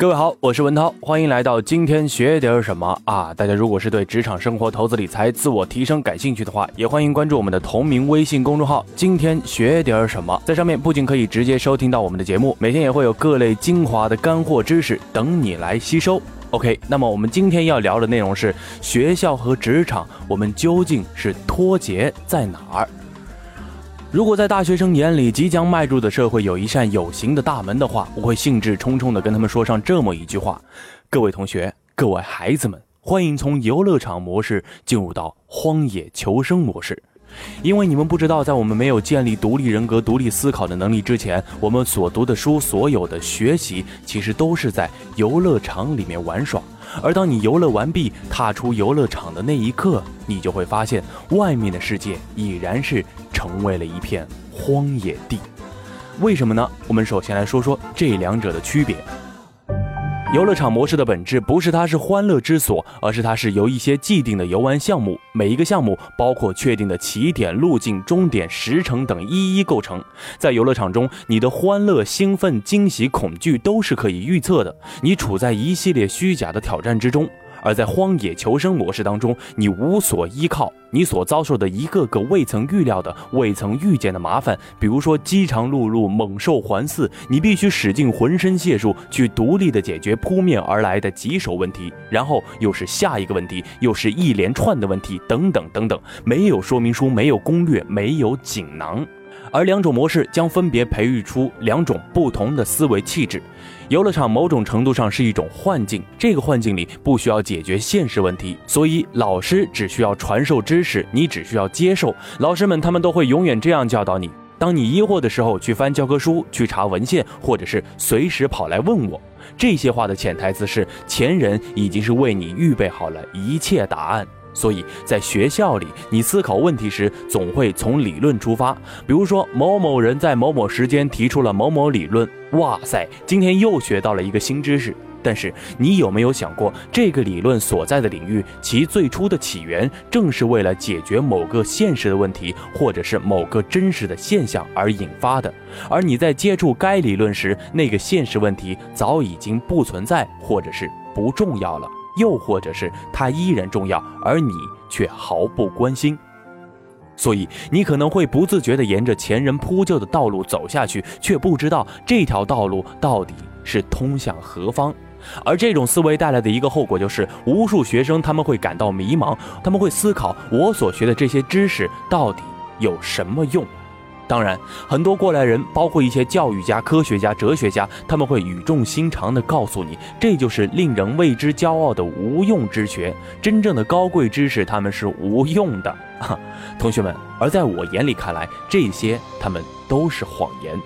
各位好，我是文涛，欢迎来到今天学点什么啊！大家如果是对职场生活、投资理财、自我提升感兴趣的话，也欢迎关注我们的同名微信公众号“今天学点什么”。在上面不仅可以直接收听到我们的节目，每天也会有各类精华的干货知识等你来吸收。OK，那么我们今天要聊的内容是学校和职场，我们究竟是脱节在哪儿？如果在大学生眼里，即将迈入的社会有一扇有形的大门的话，我会兴致冲冲地跟他们说上这么一句话：各位同学，各位孩子们，欢迎从游乐场模式进入到荒野求生模式。因为你们不知道，在我们没有建立独立人格、独立思考的能力之前，我们所读的书、所有的学习，其实都是在游乐场里面玩耍。而当你游乐完毕，踏出游乐场的那一刻，你就会发现，外面的世界已然是成为了一片荒野地。为什么呢？我们首先来说说这两者的区别。游乐场模式的本质不是它是欢乐之所，而是它是由一些既定的游玩项目，每一个项目包括确定的起点、路径、终点、时程等一一构成。在游乐场中，你的欢乐、兴奋、惊喜、恐惧都是可以预测的。你处在一系列虚假的挑战之中。而在荒野求生模式当中，你无所依靠，你所遭受的一个个未曾预料的、未曾遇见的麻烦，比如说饥肠辘辘、猛兽环伺，你必须使尽浑身解数去独立的解决扑面而来的棘手问题，然后又是下一个问题，又是一连串的问题，等等等等，没有说明书，没有攻略，没有锦囊。而两种模式将分别培育出两种不同的思维气质。游乐场某种程度上是一种幻境，这个幻境里不需要解决现实问题，所以老师只需要传授知识，你只需要接受。老师们他们都会永远这样教导你：当你疑惑的时候，去翻教科书，去查文献，或者是随时跑来问我。这些话的潜台词是，前人已经是为你预备好了一切答案。所以在学校里，你思考问题时总会从理论出发。比如说，某某人在某某时间提出了某某理论，哇塞，今天又学到了一个新知识。但是你有没有想过，这个理论所在的领域，其最初的起源正是为了解决某个现实的问题，或者是某个真实的现象而引发的？而你在接触该理论时，那个现实问题早已经不存在，或者是不重要了。又或者是它依然重要，而你却毫不关心，所以你可能会不自觉地沿着前人铺就的道路走下去，却不知道这条道路到底是通向何方。而这种思维带来的一个后果就是，无数学生他们会感到迷茫，他们会思考：我所学的这些知识到底有什么用？当然，很多过来人，包括一些教育家、科学家、哲学家，他们会语重心长地告诉你，这就是令人为之骄傲的无用之学。真正的高贵知识，他们是无用的，同学们。而在我眼里看来，这些他们都是谎言。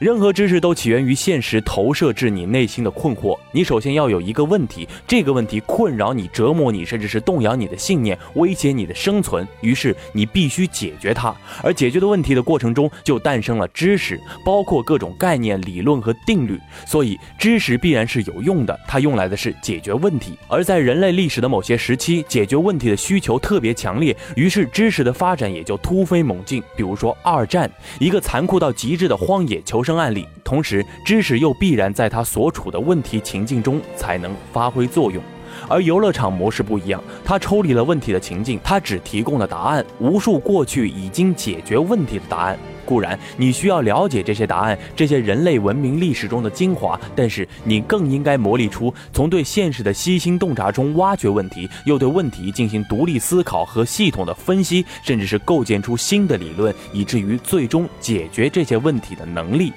任何知识都起源于现实投射至你内心的困惑。你首先要有一个问题，这个问题困扰你、折磨你，甚至是动摇你的信念，威胁你的生存。于是你必须解决它。而解决的问题的过程中，就诞生了知识，包括各种概念、理论和定律。所以知识必然是有用的，它用来的是解决问题。而在人类历史的某些时期，解决问题的需求特别强烈，于是知识的发展也就突飞猛进。比如说二战，一个残酷到极致的荒野求生生。案例，同时知识又必然在他所处的问题情境中才能发挥作用，而游乐场模式不一样，它抽离了问题的情境，它只提供了答案，无数过去已经解决问题的答案。固然你需要了解这些答案，这些人类文明历史中的精华，但是你更应该磨砺出从对现实的悉心洞察中挖掘问题，又对问题进行独立思考和系统的分析，甚至是构建出新的理论，以至于最终解决这些问题的能力。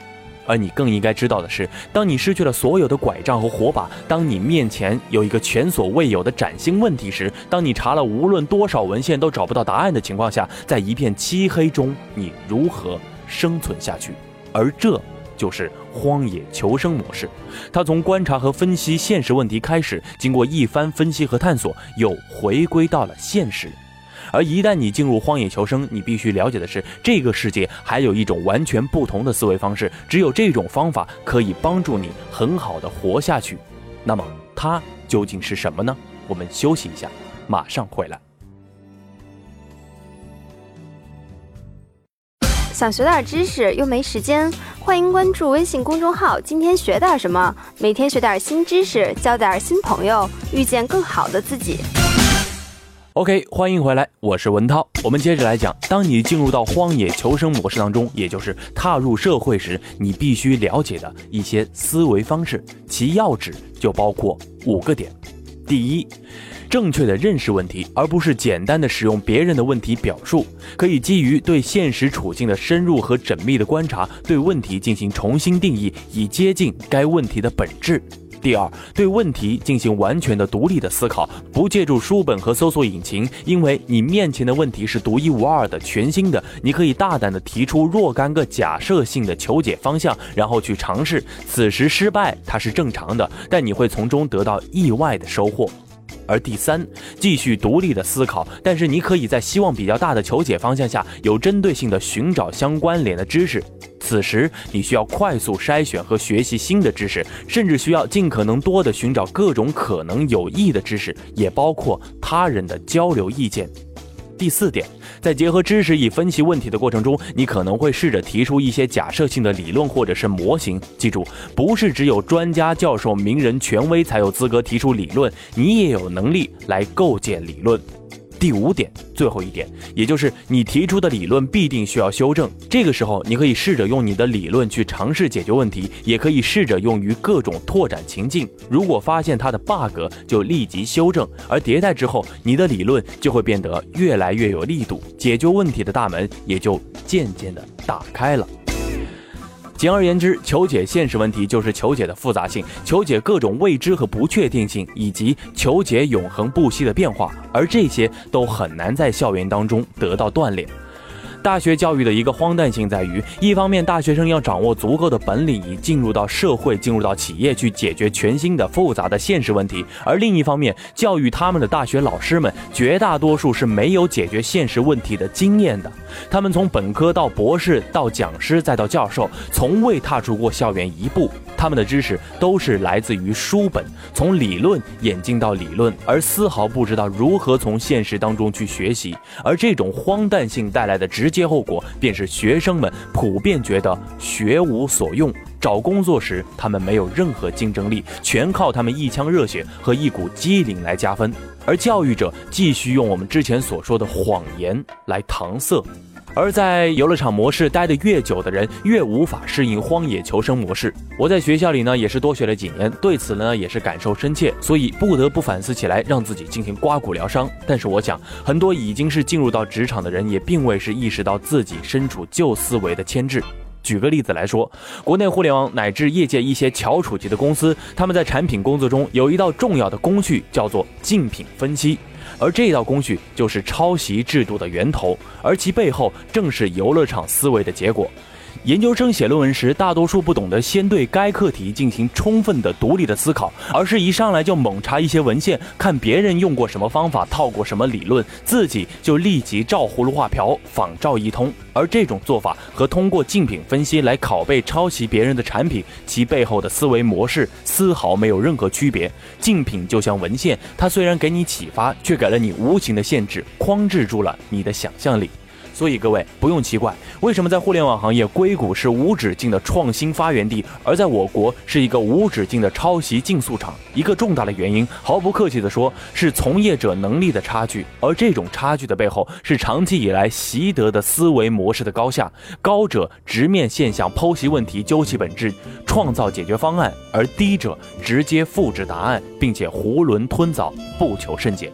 而你更应该知道的是，当你失去了所有的拐杖和火把，当你面前有一个前所未有的崭新问题时，当你查了无论多少文献都找不到答案的情况下，在一片漆黑中，你如何生存下去？而这就是荒野求生模式。它从观察和分析现实问题开始，经过一番分析和探索，又回归到了现实。而一旦你进入荒野求生，你必须了解的是，这个世界还有一种完全不同的思维方式，只有这种方法可以帮助你很好的活下去。那么它究竟是什么呢？我们休息一下，马上回来。想学点知识又没时间，欢迎关注微信公众号“今天学点什么”，每天学点新知识，交点新朋友，遇见更好的自己。OK，欢迎回来，我是文涛。我们接着来讲，当你进入到荒野求生模式当中，也就是踏入社会时，你必须了解的一些思维方式，其要旨就包括五个点。第一，正确的认识问题，而不是简单的使用别人的问题表述，可以基于对现实处境的深入和缜密的观察，对问题进行重新定义，以接近该问题的本质。第二，对问题进行完全的独立的思考，不借助书本和搜索引擎，因为你面前的问题是独一无二的、全新的，你可以大胆的提出若干个假设性的求解方向，然后去尝试。此时失败，它是正常的，但你会从中得到意外的收获。而第三，继续独立的思考，但是你可以在希望比较大的求解方向下，有针对性的寻找相关联的知识。此时，你需要快速筛选和学习新的知识，甚至需要尽可能多的寻找各种可能有益的知识，也包括他人的交流意见。第四点，在结合知识以分析问题的过程中，你可能会试着提出一些假设性的理论或者是模型。记住，不是只有专家、教授、名人、权威才有资格提出理论，你也有能力来构建理论。第五点，最后一点，也就是你提出的理论必定需要修正。这个时候，你可以试着用你的理论去尝试解决问题，也可以试着用于各种拓展情境。如果发现它的 bug，就立即修正。而迭代之后，你的理论就会变得越来越有力度，解决问题的大门也就渐渐的打开了。简而言之，求解现实问题就是求解的复杂性，求解各种未知和不确定性，以及求解永恒不息的变化，而这些都很难在校园当中得到锻炼。大学教育的一个荒诞性在于，一方面大学生要掌握足够的本领，以进入到社会、进入到企业去解决全新的复杂的现实问题；而另一方面，教育他们的大学老师们绝大多数是没有解决现实问题的经验的。他们从本科到博士，到讲师，再到教授，从未踏出过校园一步。他们的知识都是来自于书本，从理论演进到理论，而丝毫不知道如何从现实当中去学习。而这种荒诞性带来的直接后果，便是学生们普遍觉得学无所用，找工作时他们没有任何竞争力，全靠他们一腔热血和一股机灵来加分。而教育者继续用我们之前所说的谎言来搪塞。而在游乐场模式待得越久的人，越无法适应荒野求生模式。我在学校里呢，也是多学了几年，对此呢也是感受深切，所以不得不反思起来，让自己进行刮骨疗伤。但是我想，很多已经是进入到职场的人，也并未是意识到自己身处旧思维的牵制。举个例子来说，国内互联网乃至业界一些翘楚级的公司，他们在产品工作中有一道重要的工序，叫做竞品分析。而这道工序就是抄袭制度的源头，而其背后正是游乐场思维的结果。研究生写论文时，大多数不懂得先对该课题进行充分的独立的思考，而是一上来就猛查一些文献，看别人用过什么方法，套过什么理论，自己就立即照葫芦画瓢，仿照一通。而这种做法和通过竞品分析来拷贝抄袭别人的产品，其背后的思维模式丝毫没有任何区别。竞品就像文献，它虽然给你启发，却给了你无形的限制，框制住了你的想象力。所以各位不用奇怪，为什么在互联网行业，硅谷是无止境的创新发源地，而在我国是一个无止境的抄袭竞速场？一个重大的原因，毫不客气地说，是从业者能力的差距。而这种差距的背后，是长期以来习得的思维模式的高下。高者直面现象，剖析问题，究其本质，创造解决方案；而低者直接复制答案，并且囫囵吞枣，不求甚解。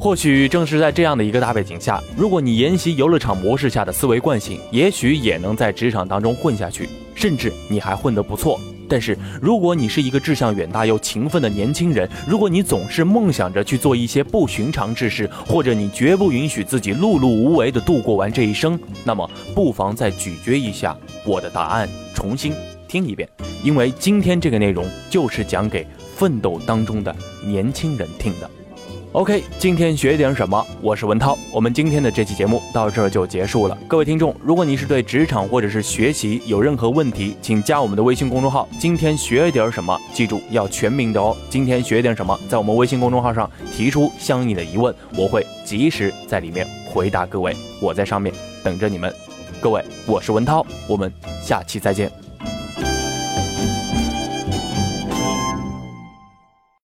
或许正是在这样的一个大背景下，如果你沿袭游乐场模式下的思维惯性，也许也能在职场当中混下去，甚至你还混得不错。但是，如果你是一个志向远大又勤奋的年轻人，如果你总是梦想着去做一些不寻常之事，或者你绝不允许自己碌碌无为的度过完这一生，那么不妨再咀嚼一下我的答案，重新听一遍，因为今天这个内容就是讲给奋斗当中的年轻人听的。OK，今天学点什么？我是文涛，我们今天的这期节目到这儿就结束了。各位听众，如果你是对职场或者是学习有任何问题，请加我们的微信公众号。今天学点什么？记住要全名的哦。今天学点什么？在我们微信公众号上提出相应的疑问，我会及时在里面回答各位。我在上面等着你们。各位，我是文涛，我们下期再见。